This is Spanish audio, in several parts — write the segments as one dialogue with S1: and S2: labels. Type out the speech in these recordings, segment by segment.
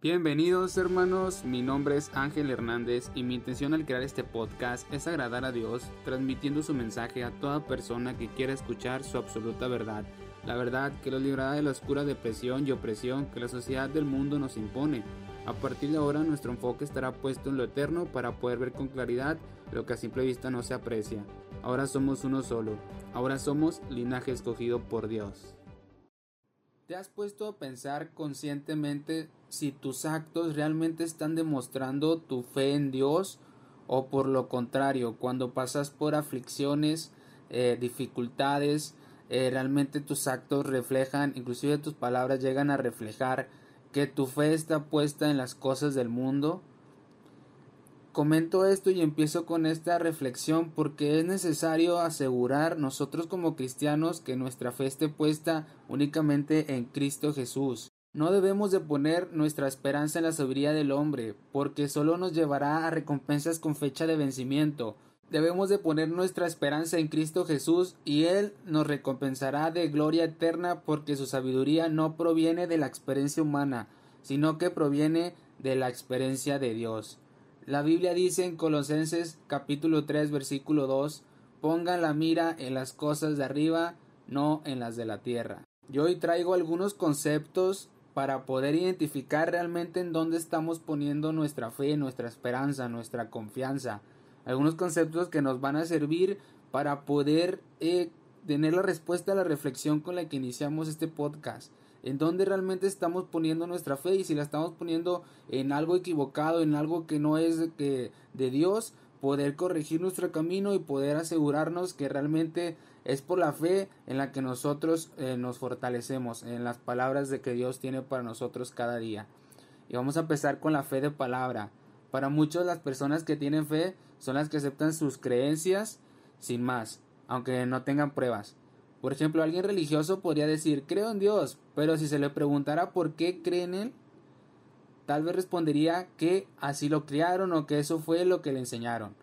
S1: Bienvenidos hermanos, mi nombre es Ángel Hernández y mi intención al crear este podcast es agradar a Dios transmitiendo su mensaje a toda persona que quiera escuchar su absoluta verdad, la verdad que los librará de la oscura depresión y opresión que la sociedad del mundo nos impone. A partir de ahora nuestro enfoque estará puesto en lo eterno para poder ver con claridad lo que a simple vista no se aprecia. Ahora somos uno solo, ahora somos linaje escogido por Dios. ¿Te has puesto a pensar conscientemente si tus actos realmente están demostrando tu fe en Dios o por lo contrario, cuando pasas por aflicciones, eh, dificultades, eh, realmente tus actos reflejan, inclusive tus palabras llegan a reflejar que tu fe está puesta en las cosas del mundo Comento esto y empiezo con esta reflexión porque es necesario asegurar nosotros como cristianos que nuestra fe esté puesta únicamente en Cristo Jesús. No debemos de poner nuestra esperanza en la sabiduría del hombre, porque solo nos llevará a recompensas con fecha de vencimiento. Debemos de poner nuestra esperanza en Cristo Jesús y Él nos recompensará de gloria eterna porque su sabiduría no proviene de la experiencia humana, sino que proviene de la experiencia de Dios. La Biblia dice en Colosenses capítulo 3 versículo 2, pongan la mira en las cosas de arriba, no en las de la tierra. Yo hoy traigo algunos conceptos para poder identificar realmente en dónde estamos poniendo nuestra fe, nuestra esperanza, nuestra confianza. Algunos conceptos que nos van a servir para poder eh, tener la respuesta a la reflexión con la que iniciamos este podcast en dónde realmente estamos poniendo nuestra fe y si la estamos poniendo en algo equivocado, en algo que no es de, de Dios, poder corregir nuestro camino y poder asegurarnos que realmente es por la fe en la que nosotros eh, nos fortalecemos, en las palabras de que Dios tiene para nosotros cada día. Y vamos a empezar con la fe de palabra. Para muchos las personas que tienen fe son las que aceptan sus creencias sin más, aunque no tengan pruebas. Por ejemplo, alguien religioso podría decir, creo en Dios, pero si se le preguntara por qué cree en Él, tal vez respondería que así lo criaron o que eso fue lo que le enseñaron.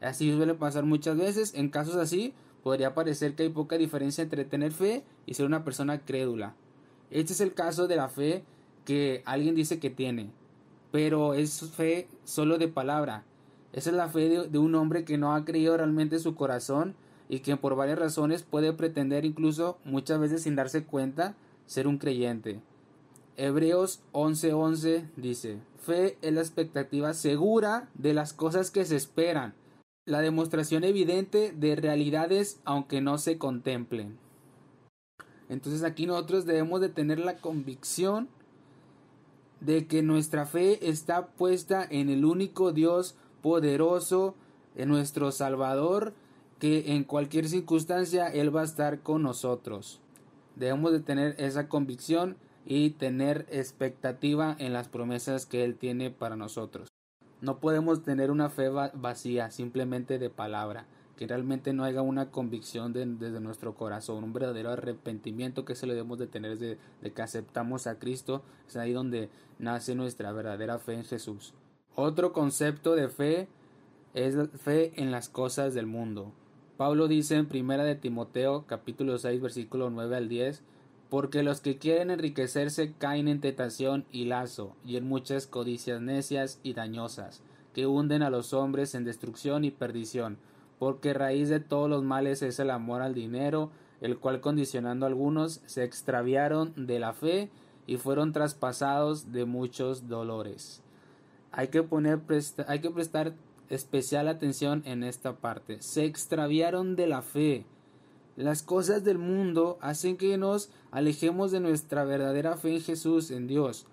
S1: Así suele pasar muchas veces. En casos así, podría parecer que hay poca diferencia entre tener fe y ser una persona crédula. Este es el caso de la fe que alguien dice que tiene, pero es fe solo de palabra. Esa es la fe de, de un hombre que no ha creído realmente en su corazón y que por varias razones puede pretender incluso muchas veces sin darse cuenta ser un creyente. Hebreos 11:11 dice, fe es la expectativa segura de las cosas que se esperan, la demostración evidente de realidades aunque no se contemplen. Entonces aquí nosotros debemos de tener la convicción de que nuestra fe está puesta en el único Dios poderoso, en nuestro Salvador, que en cualquier circunstancia Él va a estar con nosotros. Debemos de tener esa convicción y tener expectativa en las promesas que Él tiene para nosotros. No podemos tener una fe vacía, simplemente de palabra, que realmente no haya una convicción desde nuestro corazón, un verdadero arrepentimiento que se le debemos de tener desde de que aceptamos a Cristo, es ahí donde nace nuestra verdadera fe en Jesús. Otro concepto de fe es fe en las cosas del mundo. Pablo dice en primera de Timoteo capítulo 6 versículo 9 al 10 porque los que quieren enriquecerse caen en tentación y lazo y en muchas codicias necias y dañosas que hunden a los hombres en destrucción y perdición porque raíz de todos los males es el amor al dinero el cual condicionando a algunos se extraviaron de la fe y fueron traspasados de muchos dolores. Hay que poner hay que prestar especial atención en esta parte. Se extraviaron de la fe. Las cosas del mundo hacen que nos alejemos de nuestra verdadera fe en Jesús, en Dios.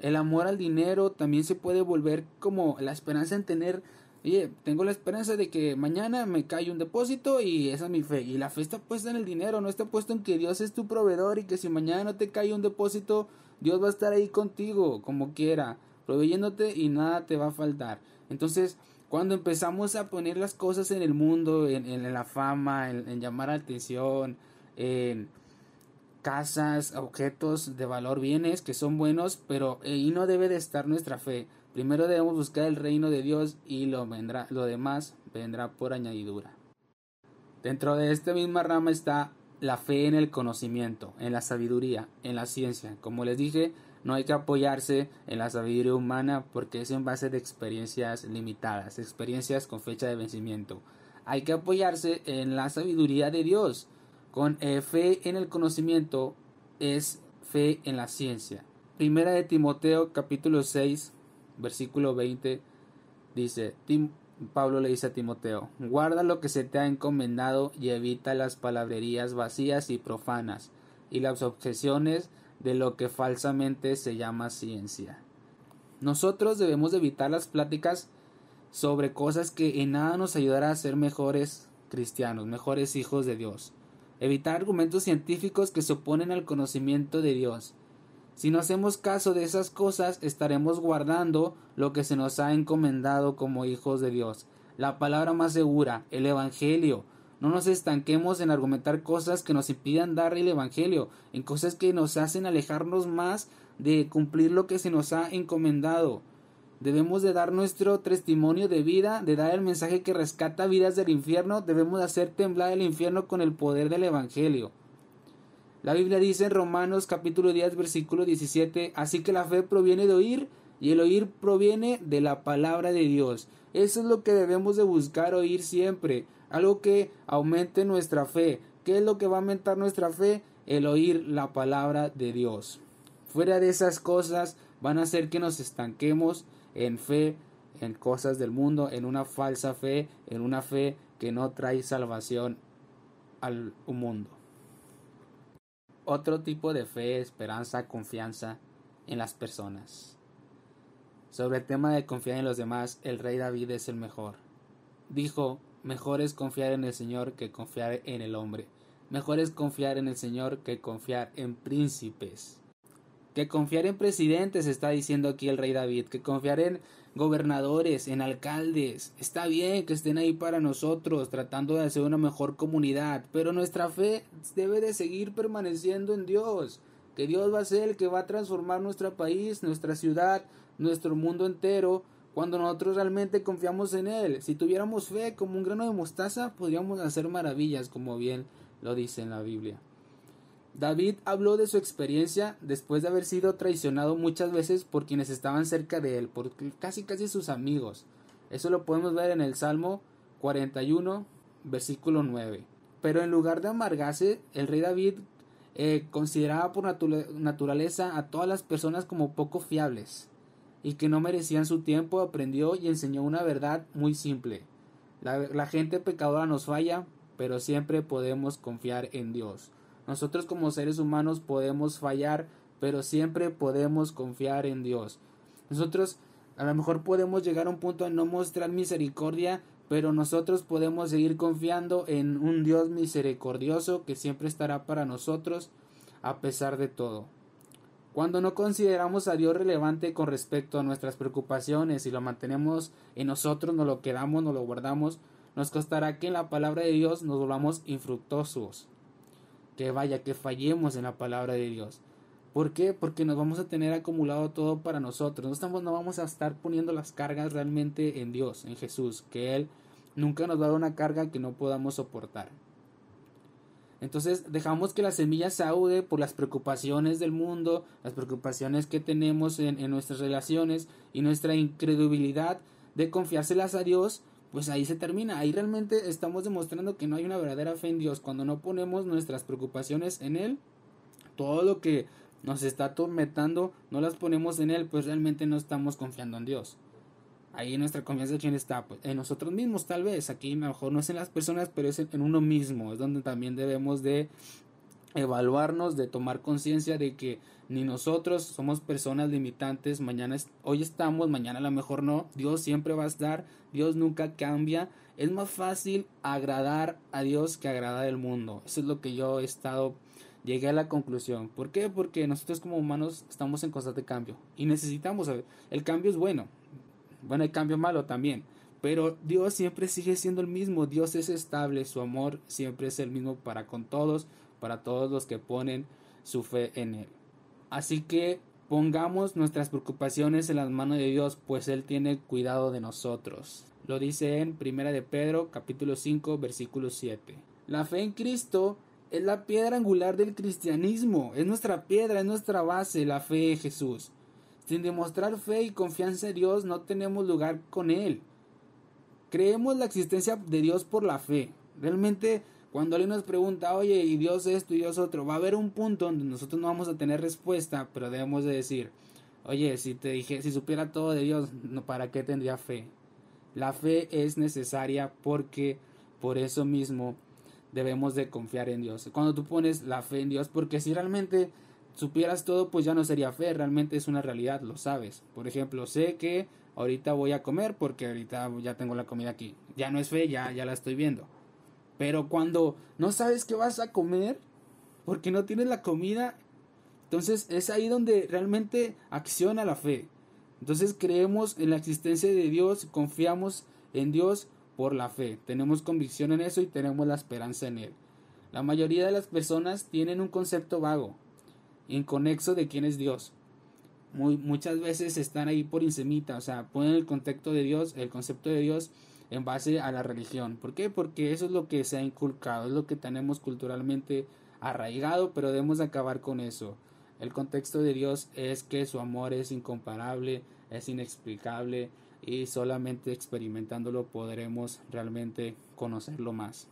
S1: El amor al dinero también se puede volver como la esperanza en tener, oye, tengo la esperanza de que mañana me cae un depósito y esa es mi fe. Y la fe está puesta en el dinero, no está puesta en que Dios es tu proveedor y que si mañana no te cae un depósito, Dios va a estar ahí contigo, como quiera, proveyéndote y nada te va a faltar. Entonces, cuando empezamos a poner las cosas en el mundo, en, la fama, en, llamar la atención, en casas, objetos de valor, bienes que son buenos, pero ahí no debe de estar nuestra fe. Primero debemos buscar el reino de Dios y lo, vendrá, lo demás vendrá por añadidura. Dentro de esta misma rama está la fe en el conocimiento, en la sabiduría, en la ciencia. Como les dije, No hay que apoyarse en la sabiduría humana porque es en base de experiencias limitadas, experiencias con fecha de vencimiento. Hay que apoyarse en la sabiduría de Dios. Con eh, fe en el conocimiento es fe en la ciencia. Primera de Timoteo capítulo 6 versículo 20 dice, Pablo le dice a Timoteo, guarda lo que se te ha encomendado y evita las palabrerías vacías y profanas y las objeciones de lo que falsamente se llama ciencia. Nosotros debemos evitar las pláticas sobre cosas que en nada nos ayudará a ser mejores cristianos, mejores hijos de Dios. Evitar argumentos científicos que se oponen al conocimiento de Dios. Si no hacemos caso de esas cosas, estaremos guardando lo que se nos ha encomendado como hijos de Dios. La palabra más segura, el Evangelio. No nos estanquemos en argumentar cosas que nos impidan dar el Evangelio, en cosas que nos hacen alejarnos más de cumplir lo que se nos ha encomendado. Debemos de dar nuestro testimonio de vida, de dar el mensaje que rescata vidas del infierno, debemos de hacer temblar el infierno con el poder del Evangelio. La Biblia dice en Romanos capítulo 10 versículo 17, así que la fe proviene de oír y el oír proviene de la palabra de Dios. Eso es lo que debemos de buscar oír siempre, algo que aumente nuestra fe. ¿Qué es lo que va a aumentar nuestra fe? El oír la palabra de Dios. Fuera de esas cosas van a hacer que nos estanquemos en fe, en cosas del mundo, en una falsa fe, en una fe que no trae salvación al mundo otro tipo de fe, esperanza, confianza en las personas. Sobre el tema de confiar en los demás, el rey David es el mejor. Dijo, mejor es confiar en el Señor que confiar en el hombre. Mejor es confiar en el Señor que confiar en príncipes. Que confiar en presidentes, está diciendo aquí el rey David, que confiar en gobernadores, en alcaldes. Está bien que estén ahí para nosotros, tratando de hacer una mejor comunidad, pero nuestra fe debe de seguir permaneciendo en Dios. Que Dios va a ser el que va a transformar nuestro país, nuestra ciudad, nuestro mundo entero, cuando nosotros realmente confiamos en Él. Si tuviéramos fe como un grano de mostaza, podríamos hacer maravillas, como bien lo dice en la Biblia. David habló de su experiencia después de haber sido traicionado muchas veces por quienes estaban cerca de él, por casi casi sus amigos. Eso lo podemos ver en el Salmo 41, versículo 9. Pero en lugar de amargarse, el rey David eh, consideraba por naturaleza a todas las personas como poco fiables y que no merecían su tiempo, aprendió y enseñó una verdad muy simple. la gente pecadora nos falla, pero siempre podemos confiar en Dios. Nosotros como seres humanos podemos fallar, pero siempre podemos confiar en Dios. Nosotros a lo mejor podemos llegar a un punto de no mostrar misericordia, pero nosotros podemos seguir confiando en un Dios misericordioso que siempre estará para nosotros a pesar de todo. Cuando no consideramos a Dios relevante con respecto a nuestras preocupaciones y lo mantenemos en nosotros, nos lo quedamos, nos lo guardamos, nos costará que en la palabra de Dios nos volvamos infructuosos que vaya, que fallemos en la palabra de Dios. ¿Por qué? Porque nos vamos a tener acumulado todo para nosotros. No, no vamos a estar poniendo las cargas realmente en Dios, en Jesús, que Él nunca nos va a dar una carga que no podamos soportar. Entonces dejamos que la semilla se ahogue por las preocupaciones del mundo, las preocupaciones que tenemos en, en nuestras relaciones y nuestra incredulidad de confiárselas a Dios pues ahí se termina. Ahí realmente estamos demostrando que no hay una verdadera fe en Dios. Cuando no ponemos nuestras preocupaciones en Él, todo lo que nos está atormentando, no las ponemos en Él, pues realmente no estamos confiando en Dios. Ahí nuestra confianza quién está, pues en nosotros mismos tal vez. Aquí a lo mejor no es en las personas, pero es en uno mismo. Es donde también debemos de evaluarnos, de tomar conciencia de que ni nosotros somos personas limitantes, mañana hoy estamos, mañana a lo mejor no, Dios siempre va a estar, Dios nunca cambia, es más fácil agradar a Dios que agradar al mundo, eso es lo que yo he estado, llegué a la conclusión, ¿por qué? Porque nosotros como humanos estamos en constante cambio y necesitamos, el cambio es bueno, bueno hay cambio malo también, pero Dios siempre sigue siendo el mismo, Dios es estable, su amor siempre es el mismo para con todos, para todos los que ponen su fe en Él. Así que pongamos nuestras preocupaciones en las manos de Dios, pues Él tiene cuidado de nosotros. Lo dice en Primera de Pedro, capítulo 5, versículo 7. La fe en Cristo es la piedra angular del cristianismo, es nuestra piedra, es nuestra base, la fe en Jesús. Sin demostrar fe y confianza en Dios no tenemos lugar con Él. Creemos la existencia de Dios por la fe. Realmente cuando alguien nos pregunta, oye, y Dios esto y Dios otro, va a haber un punto donde nosotros no vamos a tener respuesta, pero debemos de decir, oye, si te dije, si supiera todo de Dios, ¿para qué tendría fe? La fe es necesaria porque por eso mismo debemos de confiar en Dios. Cuando tú pones la fe en Dios, porque si realmente supieras todo, pues ya no sería fe, realmente es una realidad, lo sabes. Por ejemplo, sé que ahorita voy a comer porque ahorita ya tengo la comida aquí. Ya no es fe, ya, ya la estoy viendo. Pero cuando no sabes qué vas a comer, porque no tienes la comida, entonces es ahí donde realmente acciona la fe. Entonces creemos en la existencia de Dios, confiamos en Dios por la fe. Tenemos convicción en eso y tenemos la esperanza en Él. La mayoría de las personas tienen un concepto vago, inconexo de quién es Dios. Muchas veces están ahí por insemita, o sea, ponen el contexto de Dios, el concepto de Dios en base a la religión. ¿Por qué? Porque eso es lo que se ha inculcado, es lo que tenemos culturalmente arraigado, pero debemos acabar con eso. El contexto de Dios es que su amor es incomparable, es inexplicable y solamente experimentándolo podremos realmente conocerlo más.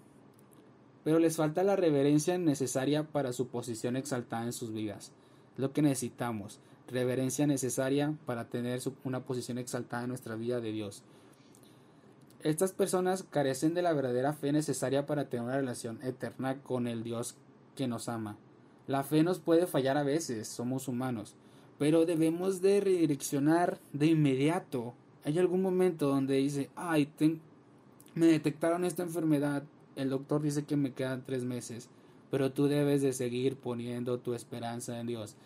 S1: Pero les falta la reverencia necesaria para su posición exaltada en sus vidas. Lo que necesitamos, reverencia necesaria para tener una posición exaltada en nuestra vida de Dios. Estas personas carecen de la verdadera fe necesaria para tener una relación eterna con el Dios que nos ama. La fe nos puede fallar a veces, somos humanos, pero debemos de redireccionar de inmediato. Hay algún momento donde dice, ay, me detectaron esta enfermedad, el doctor dice que me quedan tres meses, pero tú debes de seguir poniendo tu esperanza en Dios.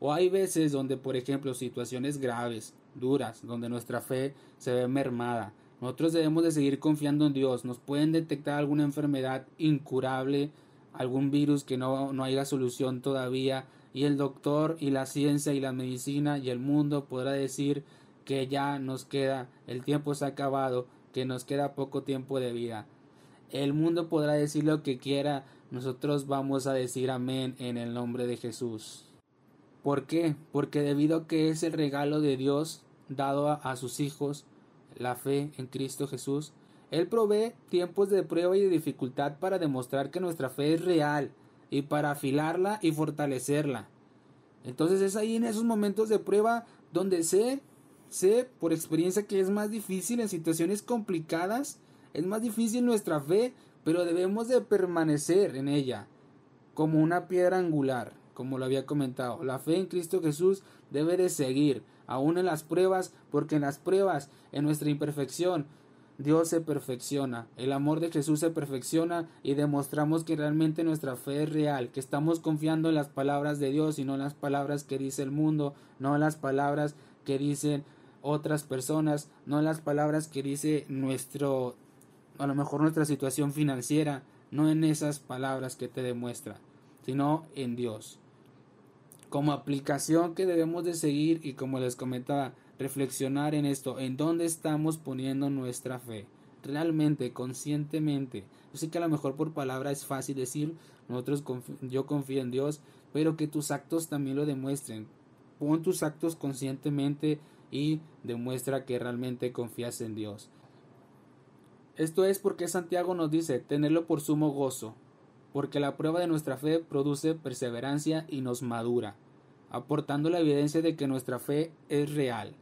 S1: O hay veces donde, por ejemplo, situaciones graves, duras, donde nuestra fe se ve mermada, nosotros debemos de seguir confiando en Dios. Nos pueden detectar alguna enfermedad incurable, algún virus que no, no haya solución todavía, y el doctor y la ciencia y la medicina y el mundo podrá decir que ya nos queda, el tiempo se ha acabado, que nos queda poco tiempo de vida. El mundo podrá decir lo que quiera, nosotros vamos a decir amén en el nombre de Jesús. ¿Por qué? Porque debido a que es el regalo de Dios dado a, sus hijos, la fe en Cristo Jesús, Él provee tiempos de prueba y de dificultad para demostrar que nuestra fe es real y para afilarla y fortalecerla. Entonces es ahí en esos momentos de prueba donde sé, sé por experiencia que es más difícil en situaciones complicadas, es más difícil nuestra fe, pero debemos de permanecer en ella como una piedra angular, como lo había comentado. La fe en Cristo Jesús debe de seguir, aún en las pruebas, porque en las pruebas, en nuestra imperfección, Dios se perfecciona, el amor de Jesús se perfecciona y demostramos que realmente nuestra fe es real, que estamos confiando en las palabras de Dios y no en las palabras que dice el mundo, no en las palabras que dicen otras personas, no en las palabras que dice nuestro, a lo mejor nuestra situación financiera, no en esas palabras que te demuestra, sino en Dios como aplicación que debemos de seguir y como les comentaba, reflexionar en esto, en dónde estamos poniendo nuestra fe, realmente, conscientemente. Yo sé que a lo mejor por palabra es fácil decir, nosotros yo confío en Dios, pero que tus actos también lo demuestren. Pon tus actos conscientemente y demuestra que realmente confías en Dios. Esto es porque Santiago nos dice tenerlo por sumo gozo, porque la prueba de nuestra fe produce perseverancia y nos madura, aportando la evidencia de que nuestra fe es real.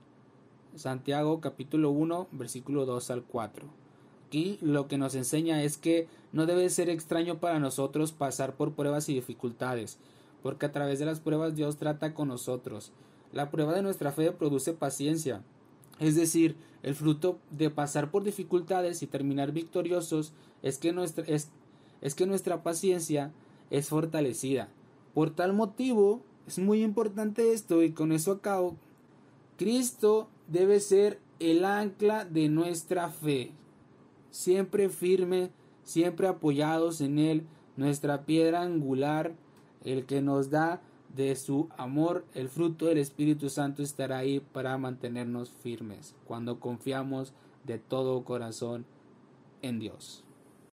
S1: Santiago capítulo 1 versículo 2 al 4. Aquí lo que nos enseña es que no debe ser extraño para nosotros pasar por pruebas y dificultades, porque a través de las pruebas Dios trata con nosotros. La prueba de nuestra fe produce paciencia, es decir, el fruto de pasar por dificultades y terminar victoriosos es que nuestra, es que nuestra paciencia es fortalecida. Por tal motivo, es muy importante esto y con eso acabo. Cristo debe ser el ancla de nuestra fe, siempre firme, siempre apoyados en Él, nuestra piedra angular, el que nos da de su amor, el fruto del Espíritu Santo estará ahí para mantenernos firmes cuando confiamos de todo corazón en Dios.